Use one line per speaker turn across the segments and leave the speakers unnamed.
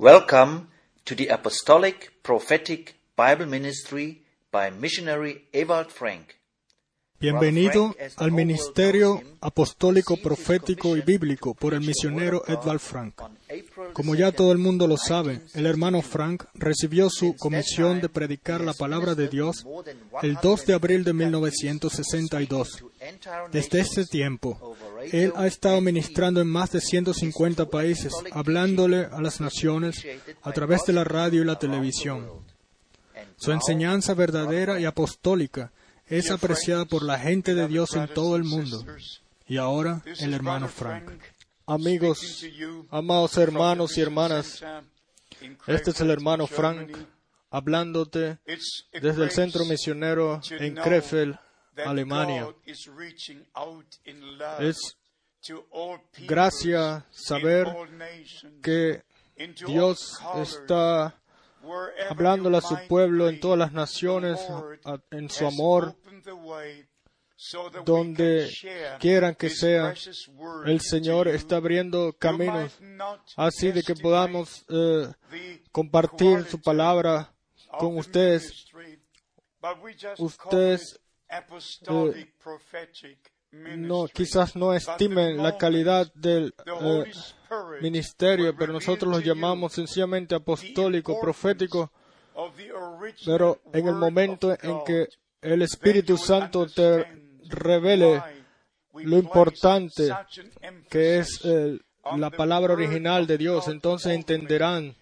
Welcome to the Apostolic Prophetic Bible Ministry by missionary Ewald Frank.
Bienvenido al Ministerio Apostólico, Profético y Bíblico por el misionero Edvard Frank. Como ya todo el mundo lo sabe, el hermano Frank recibió su comisión de predicar la palabra de Dios el 2 de abril de 1962. Desde ese tiempo, él ha estado ministrando en más de 150 países, hablándole a las naciones a través de la radio y la televisión. Su enseñanza verdadera y apostólica es apreciada por la gente de Dios en todo el mundo. Y ahora el hermano Frank. Amigos, amados hermanos y hermanas, este es el hermano Frank hablándote desde el centro misionero en Krefeld, Alemania. Es gracia saber que Dios está hablándole a su pueblo en todas las naciones, en su amor, donde quieran que sea, el Señor está abriendo caminos así de que podamos eh, compartir su palabra con ustedes. Ustedes eh, no, quizás no estimen la calidad del eh, ministerio, pero nosotros los llamamos sencillamente apostólico, profético, pero en el momento en que el Espíritu Santo te revele lo importante que es la palabra original de Dios, entonces entenderán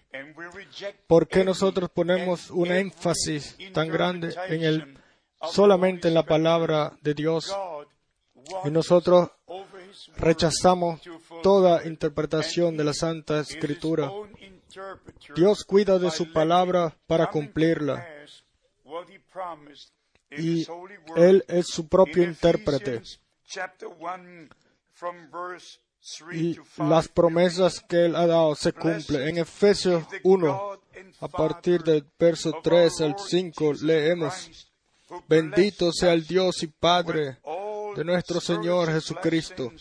por qué nosotros ponemos un énfasis tan grande en el solamente en la palabra de Dios. Y nosotros rechazamos toda interpretación de la Santa Escritura. Dios cuida de su palabra para cumplirla. Y Él es su propio intérprete. Y las promesas que Él ha dado se cumplen. En Efesios 1, a partir del verso 3 al 5, leemos, Bendito sea el Dios y Padre de nuestro Señor Jesucristo,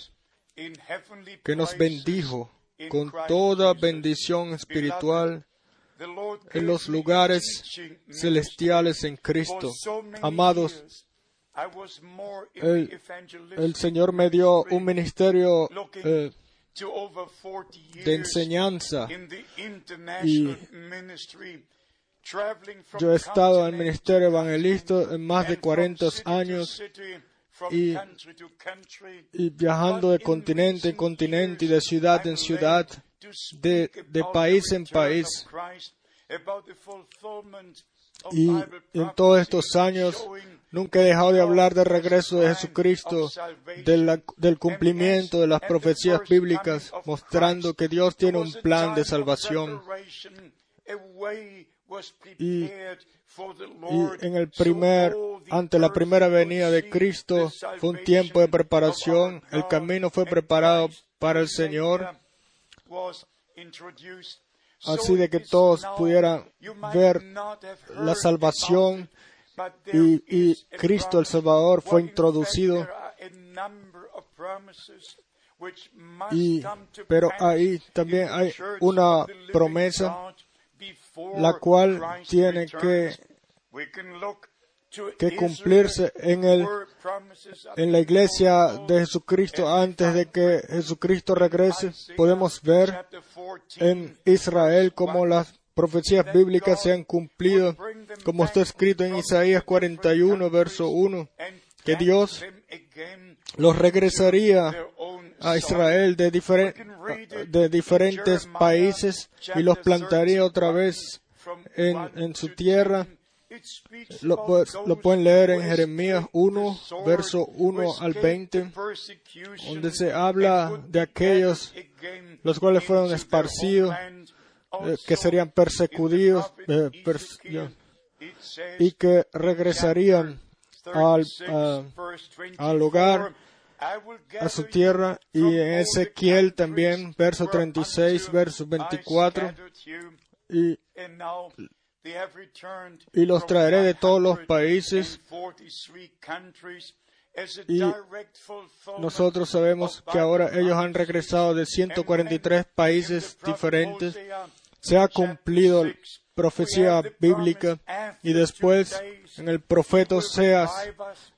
que nos bendijo con toda bendición espiritual en los lugares celestiales en Cristo. Amados, el, Señor me dio un ministerio eh, de enseñanza y yo he estado en el ministerio evangelista en más de 40 años y, viajando de continente en continente y de ciudad en ciudad, de, de país en país. Y en todos estos años nunca he dejado de hablar del regreso de Jesucristo, del, del cumplimiento de las profecías bíblicas, mostrando que Dios tiene un plan de salvación. Y y en el primer, ante la primera venida de Cristo, fue un tiempo de preparación. El camino fue preparado para el Señor, así de que todos pudieran ver la salvación y, y Cristo el Salvador fue introducido. Y, pero ahí también hay una promesa la cual tiene que, que cumplirse en, el, en la iglesia de Jesucristo antes de que Jesucristo regrese. Podemos ver en Israel cómo las profecías bíblicas se han cumplido, como está escrito en Isaías 41, verso 1, que Dios los regresaría a Israel de, de diferentes países y los plantaría otra vez en, en su tierra. Lo, lo, pueden leer en Jeremías 1, verso 1 al 20, donde se habla de aquellos los cuales fueron esparcidos, eh, que serían persecuidos eh, y que regresarían al, al hogar a su tierra y en Ezequiel también, verso 36, verso 24, y, y los traeré de todos los países y nosotros sabemos que ahora ellos han regresado de 143 países diferentes se ha cumplido profecía bíblica y después en el profeta Oseas,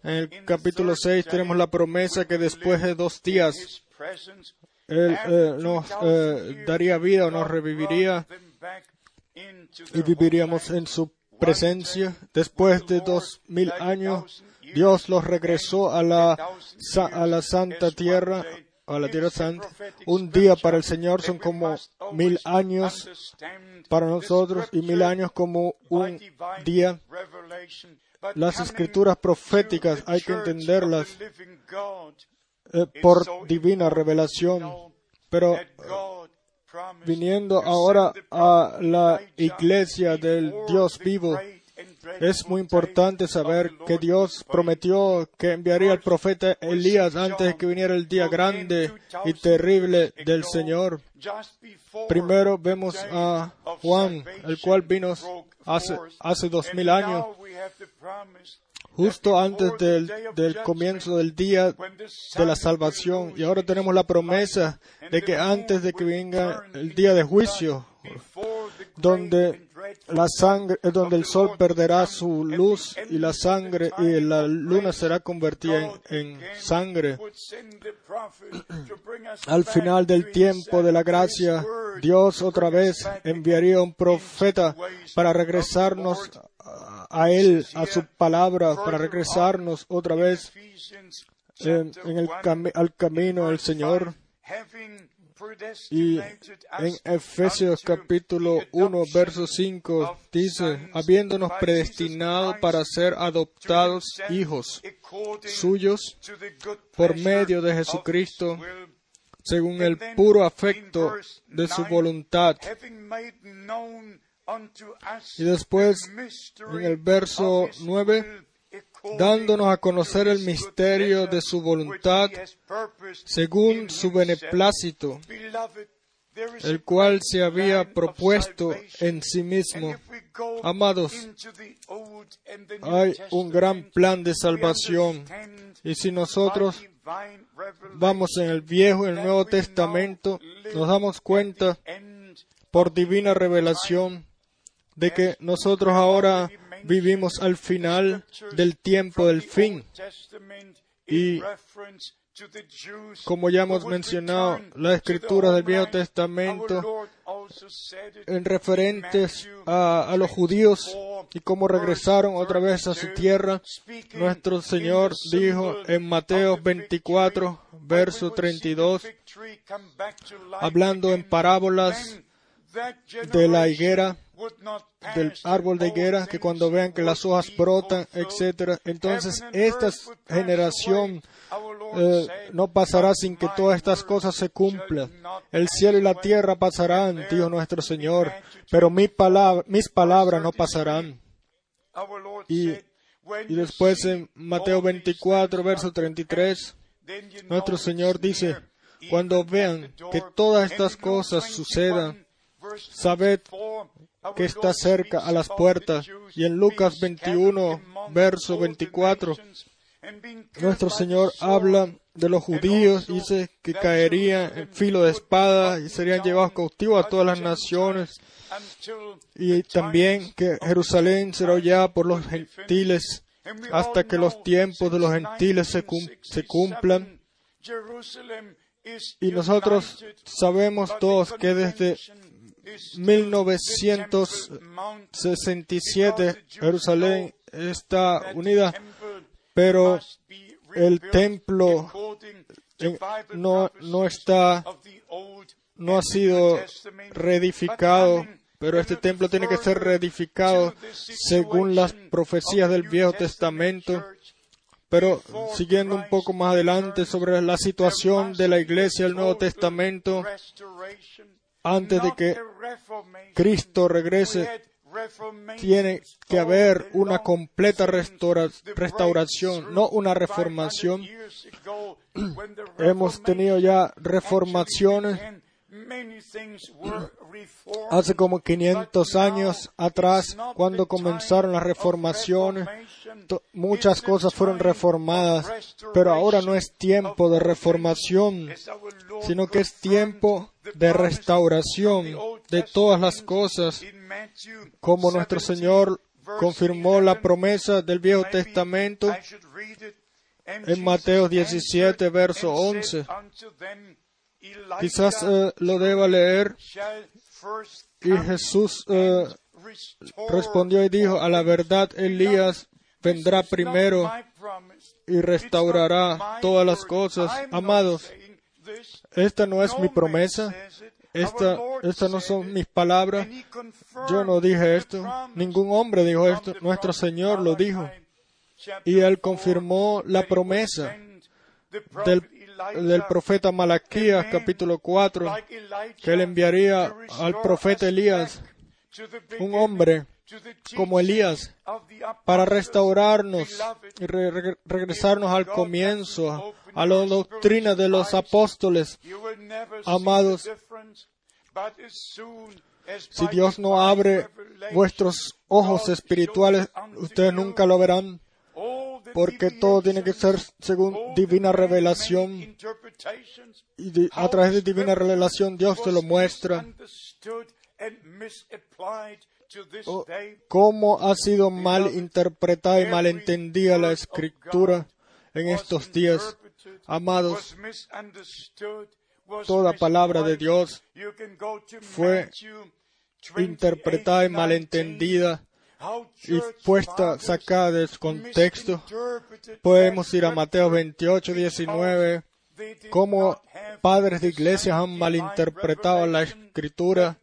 en el capítulo 6, tenemos la promesa que después de dos días Él eh, nos eh, daría vida o nos reviviría y viviríamos en su presencia. Después de dos mil años, Dios los regresó a la, a la santa tierra, a la tierra santa. Un día para el Señor son como mil años para nosotros y mil años como un día. Las escrituras proféticas hay que entenderlas eh, por divina revelación, pero viniendo ahora a la iglesia del Dios vivo, es muy importante saber que Dios prometió que enviaría al profeta Elías antes de que viniera el día grande y terrible del Señor. Primero vemos a Juan, el cual vino hace, hace dos mil años, justo antes del, del, comienzo del día de la salvación. Y ahora tenemos la promesa de que antes de que venga el día de juicio, donde la sangre, donde el sol perderá su luz y la sangre y la luna será convertida en, sangre. Al final del tiempo de la gracia, Dios otra vez enviaría un profeta para regresarnos a Él, a su palabra, para regresarnos otra vez en, el al camino del Señor. Y en Efesios capítulo 1, verso 5 dice, habiéndonos predestinado para ser adoptados hijos suyos por medio de Jesucristo, según el puro afecto de su voluntad. Y después, en el verso 9, dándonos a conocer el misterio de su voluntad según su beneplácito, el cual se había propuesto en sí mismo. Amados, hay un gran plan de salvación y si nosotros vamos en el Viejo y el Nuevo Testamento, nos damos cuenta por divina revelación de que nosotros ahora vivimos al final del tiempo del fin. Y como ya hemos mencionado, la escritura del Viejo Testamento en referentes a, a, los judíos y cómo regresaron otra vez a su tierra, nuestro Señor dijo en Mateo 24, verso 32, hablando en parábolas de la higuera, del árbol de higuera, que cuando vean que las hojas brotan, etc. Entonces, esta generación eh, no pasará sin que todas estas cosas se cumplan. El cielo y la tierra pasarán, dijo nuestro Señor, pero mis palabras no pasarán. Y, y después en Mateo 24, verso 33, nuestro Señor dice, cuando vean que todas estas cosas sucedan, sabed que está cerca a las puertas. Y en Lucas 21, verso 24, nuestro Señor habla de los judíos, dice que caerían en filo de espada y serían llevados cautivos a todas las naciones. Y también que Jerusalén será hollada por los gentiles hasta que los tiempos de los gentiles se, se cumplan. Y nosotros sabemos todos que desde 1967 Jerusalén está unida, pero el templo no, no está, no ha sido reedificado, pero este templo tiene que ser reedificado según las profecías del Viejo Testamento. Pero siguiendo un poco más adelante sobre la situación de la iglesia del Nuevo Testamento, antes de que Cristo regrese, tiene que haber una completa restauración, no una reformación. Hemos tenido ya reformaciones hace como 500 años atrás, cuando comenzaron las reformaciones, muchas cosas fueron reformadas, pero ahora no es tiempo de reformación, sino que es tiempo de restauración. de todas las cosas, como nuestro Señor confirmó la promesa del Viejo Testamento en Mateo 17, verso 11. Quizás eh, lo deba leer. Y Jesús eh, respondió y dijo, a la verdad Elías vendrá primero y restaurará todas las cosas. Amados, esta no es mi promesa, esta, estas no son mis palabras. Yo no dije esto, ningún hombre dijo esto, nuestro Señor lo dijo. Y Él confirmó la promesa del, del profeta Malaquías capítulo 4, que Él enviaría al profeta Elías, un hombre como Elías, para restaurarnos y regresarnos al comienzo, a la doctrina de los apóstoles. Amados, si Dios no abre vuestros ojos espirituales, ustedes nunca lo verán, porque todo tiene que ser según divina revelación. Y a través de divina revelación Dios te lo muestra. Oh, cómo ha sido mal interpretada y mal entendida la escritura en estos días. Amados, toda palabra de Dios fue interpretada y malentendida y puesta, sacada de su contexto. Podemos ir a Mateo 28, 19, cómo padres de iglesias han malinterpretado la escritura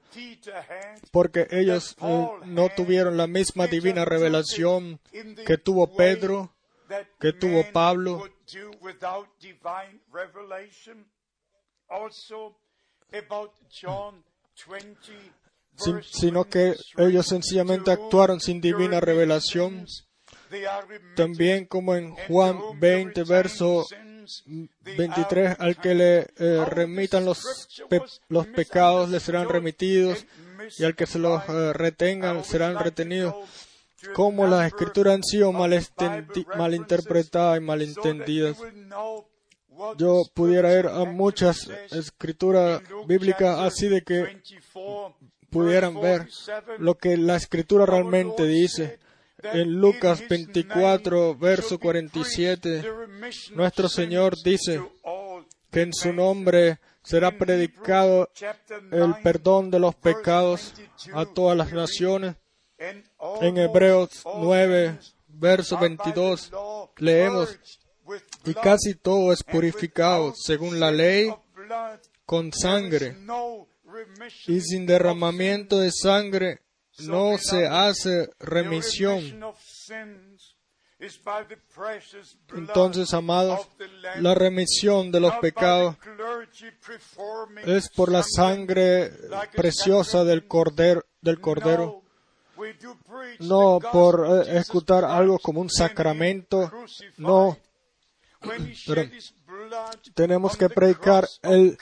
porque ellos eh, no tuvieron la misma divina revelación que tuvo Pedro, que tuvo Pablo, sino que ellos sencillamente actuaron sin divina revelación. También como en Juan 20, verso 23, al que le eh, remitan los, los pecados le serán remitidos y al que se los eh, retengan serán retenidos. Como las escrituras han sido malinterpretadas y malentendidas. Yo pudiera ir a muchas escrituras bíblicas así de que pudieran ver lo que la escritura realmente dice en Lucas 24, verso 47, nuestro Señor dice que en su nombre será predicado el perdón de los pecados a todas las naciones. En Hebreos 9, verso 22, leemos, y casi todo es purificado según la ley con sangre, y sin derramamiento de sangre no se hace remisión. Entonces, amados, la remisión de los pecados es por la sangre preciosa del cordero, no por eh, escuchar algo como un sacramento, no. tenemos que predicar el,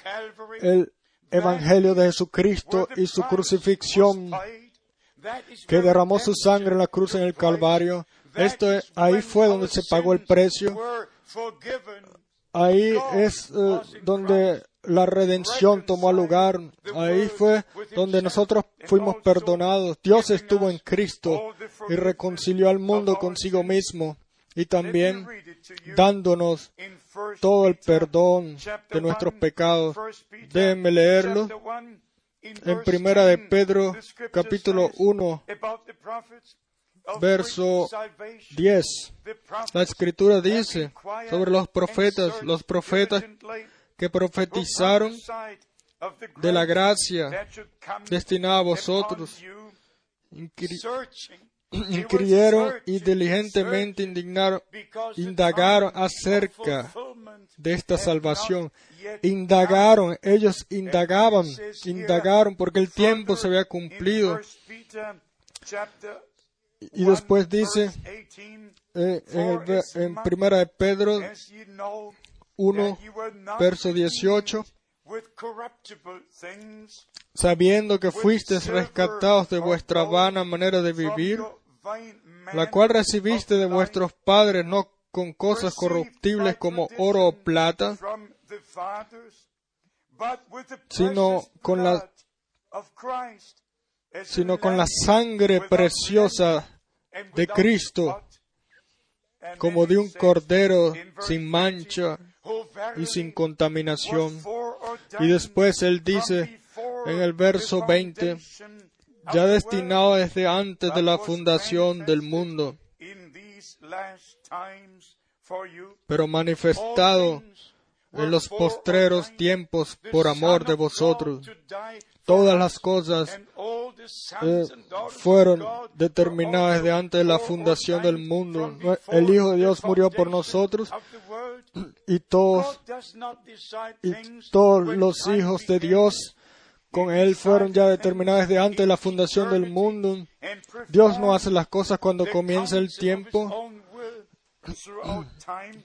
el Evangelio de Jesucristo y su crucifixión que derramó su sangre en la cruz en el Calvario. Esto ahí fue donde se pagó el precio. Ahí es eh, donde la redención tomó lugar. Ahí fue donde nosotros fuimos perdonados. Dios estuvo en Cristo y reconcilió al mundo consigo mismo y también dándonos todo el perdón de nuestros pecados. Déjenme leerlo en Primera de Pedro, capítulo 1, verso 10. La escritura dice sobre los profetas, los profetas que profetizaron de la gracia destinada a vosotros, inquirieron y diligentemente indignaron, indagaron acerca de esta salvación. Indagaron, ellos indagaban, indagaron porque el tiempo se había cumplido. Y después dice eh, en, en Primera de Pedro 1, verso 18, sabiendo que fuisteis rescatados de vuestra vana manera de vivir, la cual recibiste de vuestros padres no con cosas corruptibles como oro o plata, sino con la sino con la sangre preciosa de Cristo, como de un cordero sin mancha y sin contaminación. Y después él dice en el verso 20, ya destinado desde antes de la fundación del mundo, pero manifestado en los postreros tiempos por amor de vosotros. Todas las cosas eh, fueron determinadas desde antes de la fundación del mundo. El Hijo de Dios murió por nosotros y todos, y todos los hijos de Dios con Él fueron ya determinados desde antes de la fundación del mundo. Dios no hace las cosas cuando comienza el tiempo,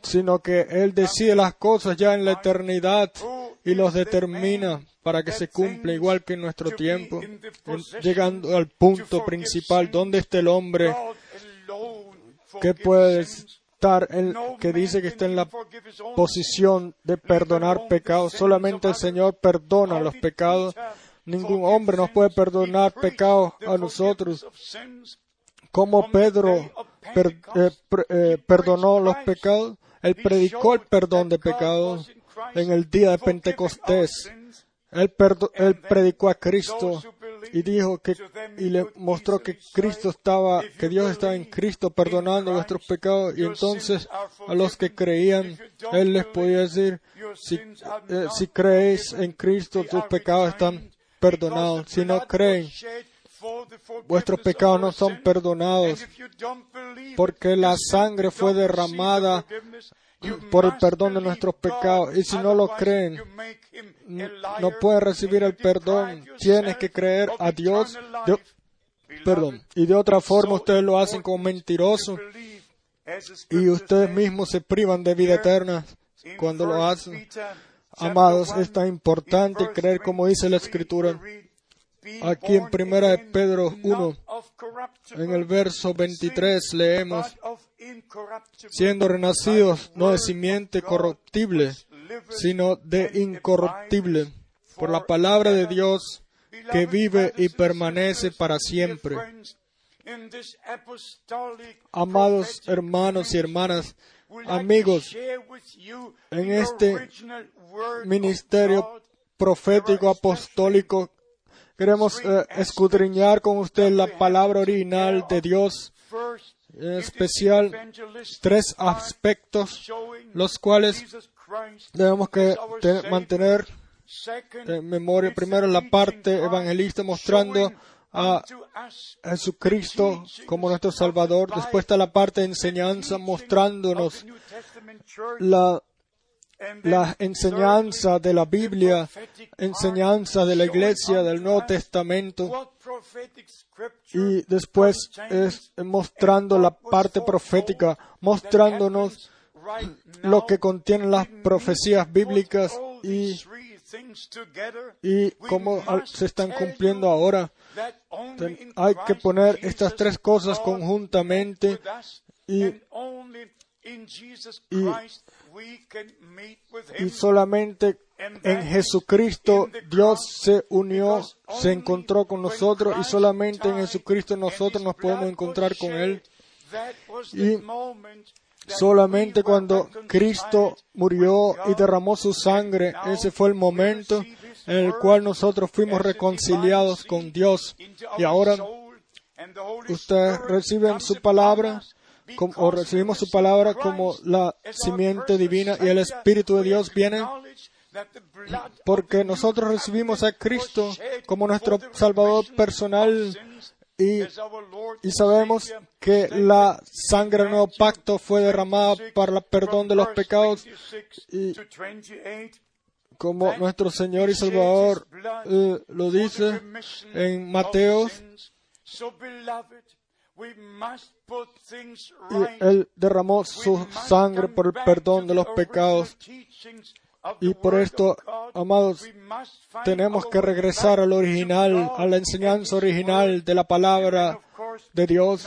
sino que Él decide las cosas ya en la eternidad y los determina para que se cumpla igual que en nuestro tiempo, llegando al punto principal, ¿dónde está el hombre que puede estar en, que dice que está en la posición de perdonar pecados? Solamente el Señor perdona los pecados. Ningún hombre nos puede perdonar pecados a nosotros. Como Pedro eh, eh, perdonó los pecados, él predicó el perdón de pecados en el día de Pentecostés. Él, él, predicó a Cristo y dijo que y le mostró que Cristo estaba, que Dios estaba en Cristo perdonando nuestros pecados y entonces a los que creían él les podía decir si, eh, si creéis en Cristo tus pecados están perdonados. Si no creen vuestros pecados no son perdonados porque la sangre fue derramada por el perdón de nuestros pecados. Y si no lo creen, no pueden recibir el perdón. Tienes que creer a Dios. perdón. Y de otra forma ustedes lo hacen como mentiroso. Y ustedes mismos se privan de vida eterna cuando lo hacen. Amados, es tan importante creer como dice la Escritura. Aquí en Primera de Pedro 1, en el verso 23 leemos, siendo renacidos no de simiente corruptible, sino de incorruptible, por la palabra de Dios que vive y permanece para siempre. Amados hermanos y hermanas, amigos, en este ministerio profético apostólico queremos eh, escudriñar con usted la palabra original de Dios en especial tres aspectos los cuales debemos que mantener en memoria. Primero la parte evangelista mostrando a Jesucristo como nuestro Salvador. Después está la parte de enseñanza mostrándonos la, la enseñanza de la Biblia, enseñanza de la Iglesia, del Nuevo Testamento. Y después es mostrando la parte profética, mostrándonos lo que contienen las profecías bíblicas y, y cómo se están cumpliendo ahora. Hay que poner estas tres cosas conjuntamente y, y solamente en Jesucristo Dios se unió, se encontró con nosotros y solamente en Jesucristo nosotros nos podemos encontrar con Él. Y solamente cuando Cristo murió y derramó su sangre, ese fue el momento en el cual nosotros fuimos reconciliados con Dios. Y ahora ustedes reciben su palabra o recibimos su palabra como la simiente divina y el Espíritu de Dios viene porque nosotros recibimos a Cristo como nuestro Salvador personal y, sabemos que la sangre del nuevo pacto fue derramada para el perdón de los pecados y como nuestro Señor y Salvador eh, lo dice en Mateo y Él derramó su sangre por el perdón de los pecados y por esto, amados, tenemos que regresar al original, a la enseñanza original de la palabra de Dios.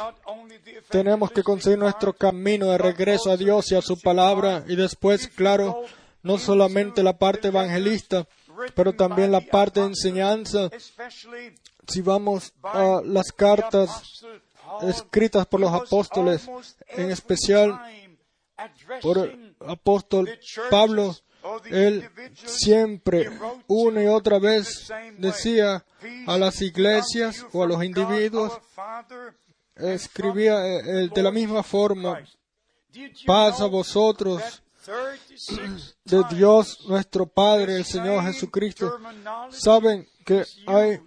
Tenemos que conseguir nuestro camino de regreso a Dios y a su palabra. Y después, claro, no solamente la parte evangelista, pero también la parte de enseñanza. Si vamos a las cartas escritas por los apóstoles, en especial por el apóstol Pablo, él siempre, una y otra vez, decía a las iglesias o a los individuos, escribía de la misma forma, paz a vosotros, de Dios nuestro Padre, el Señor Jesucristo. Saben que hay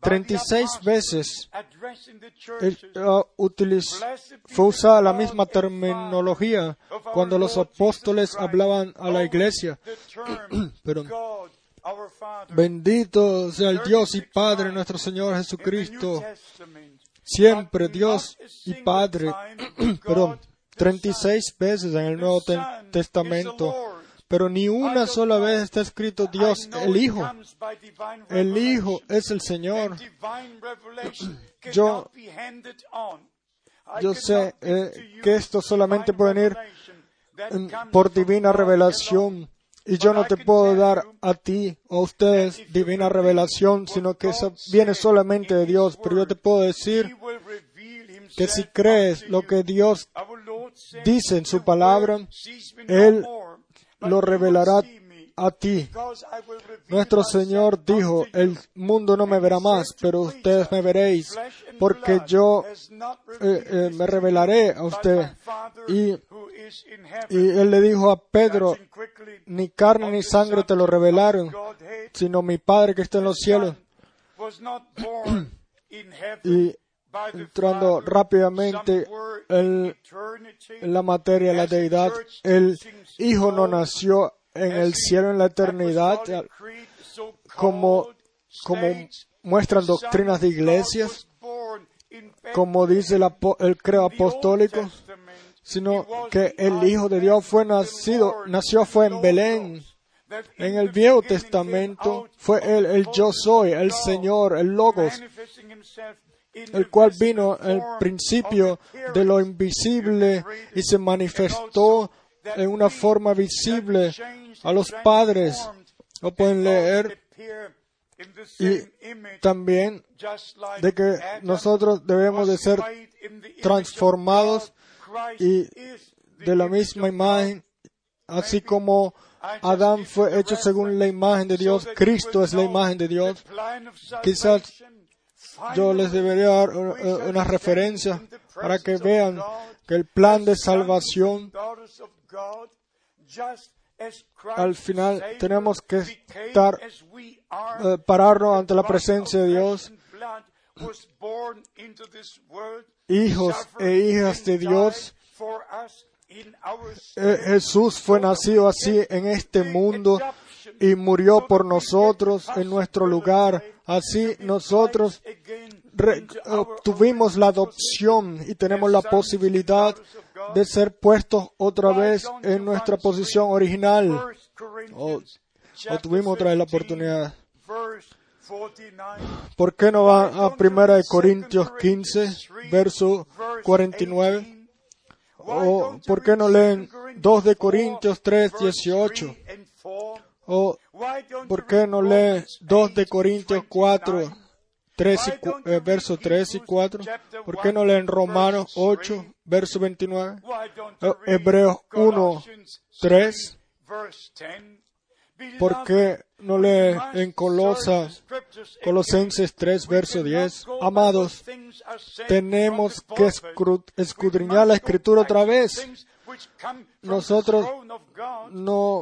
36 veces fue usada la misma terminología cuando los apóstoles hablaban a la iglesia. Bendito sea el Dios y Padre nuestro Señor Jesucristo. Siempre Dios y Padre. Perdón, 36 veces en el Nuevo Testamento pero ni una sola vez está escrito Dios el Hijo. El Hijo es el Señor. Yo, yo sé eh, que esto solamente puede venir por divina revelación. Y yo no te puedo dar a ti o a ustedes divina revelación, sino que eso viene solamente de Dios. Pero yo te puedo decir que si crees lo que Dios dice en su palabra, Él lo revelará a ti. Nuestro Señor dijo, el mundo no me verá más, pero ustedes me veréis, porque yo eh, eh, me revelaré a usted. Y, y Él le dijo a Pedro, ni carne ni sangre te lo revelaron, sino mi Padre que está en los cielos. y entrando rápidamente en, la materia la deidad, el Hijo no nació en el cielo en la eternidad, como, como muestran doctrinas de iglesias, como dice el, el creo apostólico, sino que el Hijo de Dios fue nacido, nació fue en Belén. En el Viejo Testamento fue el yo soy, el Señor, el Logos, el cual vino al principio de lo invisible y se manifestó en una forma visible a los padres. Lo pueden leer. y también de que nosotros debemos de ser transformados y de la misma imagen, así como Adán fue hecho según la imagen de Dios, Cristo es la imagen de Dios. Quizás yo les debería dar una referencia para que vean que el plan de salvación al final tenemos que estar eh, pararnos ante la presencia de Dios. Hijos e hijas de Dios. Eh, Jesús fue nacido así en este mundo y murió por nosotros en nuestro lugar. Así nosotros obtuvimos la adopción y tenemos la posibilidad de ser puestos otra vez en nuestra posición original. O, tuvimos otra vez la oportunidad. ¿Por qué no va a 1 Corintios 15, verso 49? ¿O por qué no leen 2 de Corintios 3, 18? ¿O por qué no leen 2 de Corintios 4, 3 y, eh, verso 3 y 4? ¿Por qué no leen Romanos 8, verso 29? Hebreos 1, 3. ¿Por qué no lee en Colosas, Colosenses 3, verso 10? Amados, tenemos que escudriñar la escritura otra vez. Nosotros no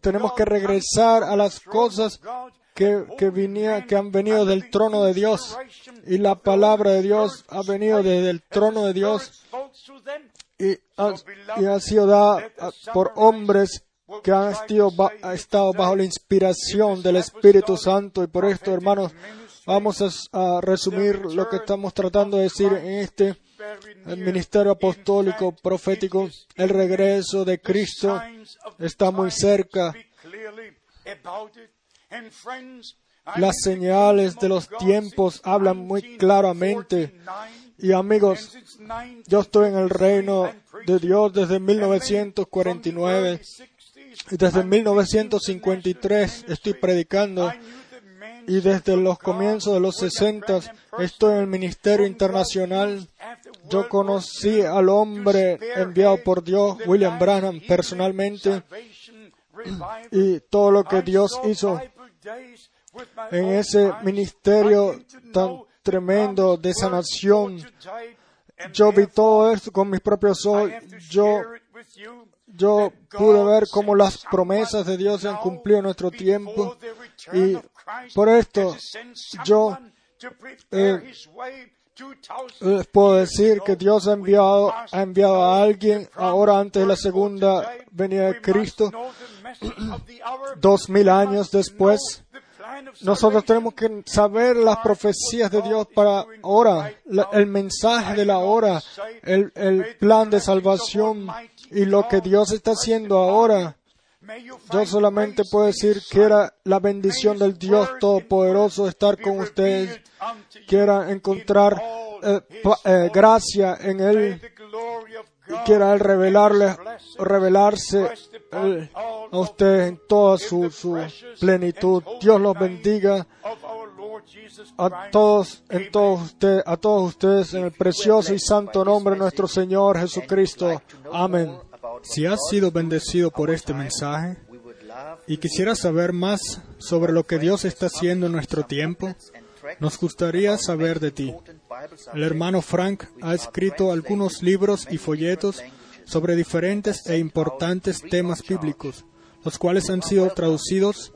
tenemos que regresar a las cosas que, que, que han venido del trono de Dios. Y la palabra de Dios ha venido desde el trono de Dios y ha, sido dada por hombres que han estado, bajo la inspiración del Espíritu Santo. Y por esto, hermanos, vamos a, resumir lo que estamos tratando de decir en este ministerio apostólico profético. El regreso de Cristo está muy cerca. Las señales de los tiempos hablan muy claramente. Y amigos, yo estoy en el reino de Dios desde 1949
Y desde 1953 estoy predicando y desde los comienzos de los 60 estoy en el Ministerio Internacional. Yo conocí al hombre enviado por Dios, William Branham, personalmente, y todo lo que Dios hizo en ese ministerio tan tremendo de sanación. Yo vi todo esto con mis propios ojos. Yo, yo pude ver cómo las promesas de Dios se han cumplido en nuestro tiempo. Y por esto yo eh, les puedo decir que Dios ha enviado, ha enviado a alguien ahora antes de la segunda venida de Cristo, dos mil años después. Nosotros tenemos que saber las profecías de Dios para ahora, el mensaje de la hora, el, el plan de salvación y lo que Dios está haciendo ahora. Yo solamente puedo decir que era la bendición del Dios Todopoderoso estar con ustedes, quiera encontrar eh, eh, gracia en Él, quiera Él revelarle, revelarse eh, a ustedes en toda su plenitud. Dios los bendiga a todos, en todos ustedes, a todos ustedes en el precioso y santo nombre de nuestro Señor Jesucristo. Amén. Si has sido bendecido por este mensaje y quisieras saber más sobre lo que Dios está haciendo en nuestro tiempo, nos gustaría saber de ti. El hermano Frank ha escrito algunos libros y folletos sobre diferentes e importantes temas bíblicos, los cuales han sido traducidos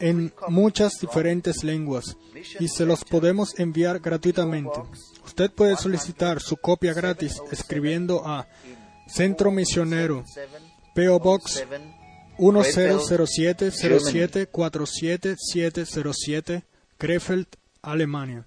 en muchas diferentes lenguas y se los podemos enviar gratuitamente. Usted puede solicitar su copia gratis escribiendo a Centro Misionero, PO Box 1007 07 Krefeld, Alemania.